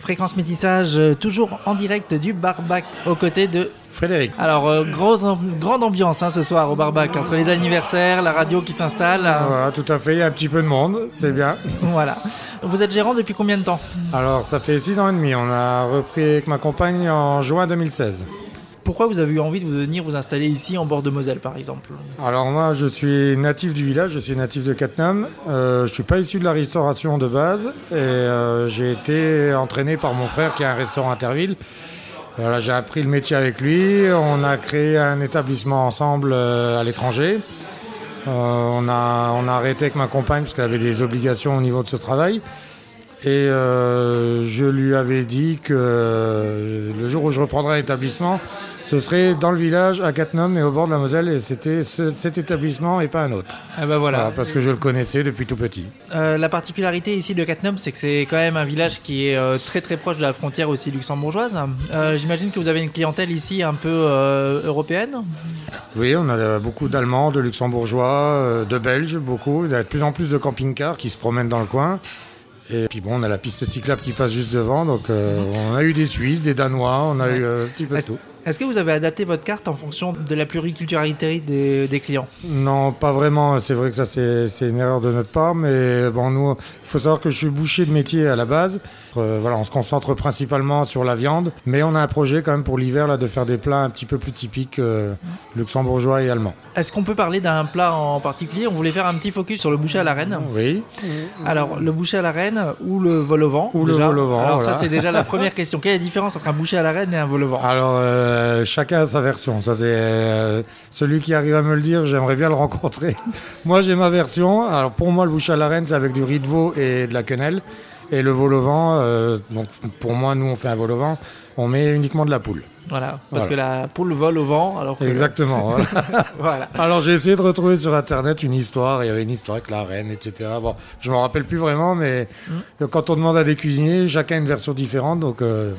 Fréquence Métissage, euh, toujours en direct du Barbac, aux côtés de Frédéric. Alors, euh, grosse grande ambiance hein, ce soir au Barbac, entre les anniversaires, la radio qui s'installe. euh, Voilà, tout à fait, il y a un petit peu de monde, c'est bien. voilà. Vous êtes gérant depuis combien de temps? Alors, ça fait six ans et demi, on a repris avec ma compagne en juin 2016. Pourquoi vous avez eu envie de venir vous installer ici en bord de Moselle, par exemple Alors moi, je suis natif du village, je suis natif de Cattenham. Euh, je suis pas issu de la restauration de base et euh, j'ai été entraîné par mon frère qui a un restaurant à Terville. Voilà, j'ai appris le métier avec lui. On a créé un établissement ensemble euh, à l'étranger. Euh, on, a, on a arrêté avec ma compagne parce qu'elle avait des obligations au niveau de ce travail. Et euh, je lui avais dit que le jour où je reprendrai un établissement, ce serait dans le village à Cattenham et au bord de la Moselle. Et c'était ce- cet établissement et pas un autre. Ah bah voilà. Voilà, parce que je le connaissais depuis tout petit. Euh, la particularité ici de Cattenham, c'est que c'est quand même un village qui est euh, très très proche de la frontière aussi luxembourgeoise. Euh, J'imagine que vous avez une clientèle ici un peu européenne? Oui, on a beaucoup d'Allemands, de Luxembourgeois, de Belges, beaucoup. Il y a de plus en plus de camping-cars qui se promènent dans le coin. Et puis bon, on a la piste cyclable qui passe juste devant. Donc euh, on a eu des Suisses, des Danois, on a Ouais. eu euh, un petit peu de tout. Est-ce que vous avez adapté votre carte en fonction de la pluriculturalité des, des clients? Non, pas vraiment. C'est vrai que ça, c'est une erreur de notre part. Mais bon, nous, il faut savoir que je suis boucher de métier à la base. Euh, voilà, on se concentre principalement sur la viande. Mais on a un projet quand même pour l'hiver là de faire des plats un petit peu plus typiques euh, luxembourgeois et allemands. Est-ce qu'on peut parler d'un plat en particulier? On voulait faire un petit focus sur le boucher à la reine. Oui. Alors, le boucher à la reine ou le vol au vent Ou le vol au vent, Alors voilà. ça, c'est déjà la première question. Quelle est la différence entre un boucher à la reine et un vol au vent? Alors, euh, chacun a sa version. Ça, c'est euh, celui qui arrive à me le dire. J'aimerais bien le rencontrer. moi, j'ai ma version. Alors, pour moi, le bouche à la reine, c'est avec du riz de veau et de la quenelle. Et le vol au vent, euh, donc pour moi, nous, on fait un vol au vent. On met uniquement de la poule. Voilà, parce Voilà. que la poule vole au vent. Alors que Exactement. voilà. voilà. Alors, j'ai essayé de retrouver sur Internet une histoire. Il y avait une histoire avec la reine, etc. Bon, je m'en rappelle plus vraiment, mais quand on demande à des cuisiniers, chacun a une version différente. Donc, euh,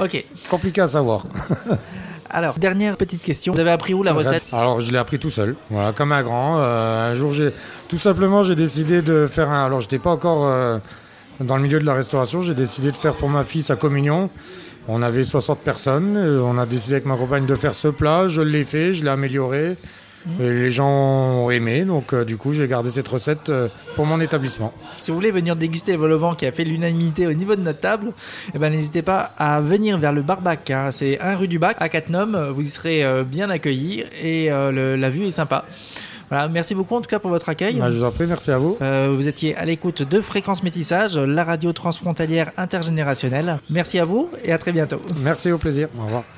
Ok. compliqué à savoir. Alors, dernière petite question. Vous avez appris où la recette? Alors je l'ai appris tout seul, voilà, comme un grand. Euh, un jour, j'ai tout simplement, j'ai décidé de faire un. Alors, j'étais pas encore euh, dans le milieu de la restauration. J'ai décidé de faire pour ma fille sa communion. On avait 60 personnes. euh, On a décidé avec ma compagne de faire ce plat. Je l'ai fait, je l'ai amélioré. Et les gens ont aimé, donc euh, du coup j'ai gardé cette recette euh, pour mon établissement. Si vous voulez venir déguster le vol au vent qui a fait l'unanimité au niveau de notre table, eh ben, n'hésitez pas à venir vers le Barbac. hein. C'est 1 rue du Bac à Cattenom. Vous y serez euh, bien accueillis et le- la vue est sympa. Voilà, merci beaucoup en tout cas pour votre accueil. Bah, je vous en prie, merci à vous. Euh, vous étiez à l'écoute de Fréquence Métissage, la radio transfrontalière intergénérationnelle. Merci à vous et à très bientôt. Merci au plaisir. Au revoir.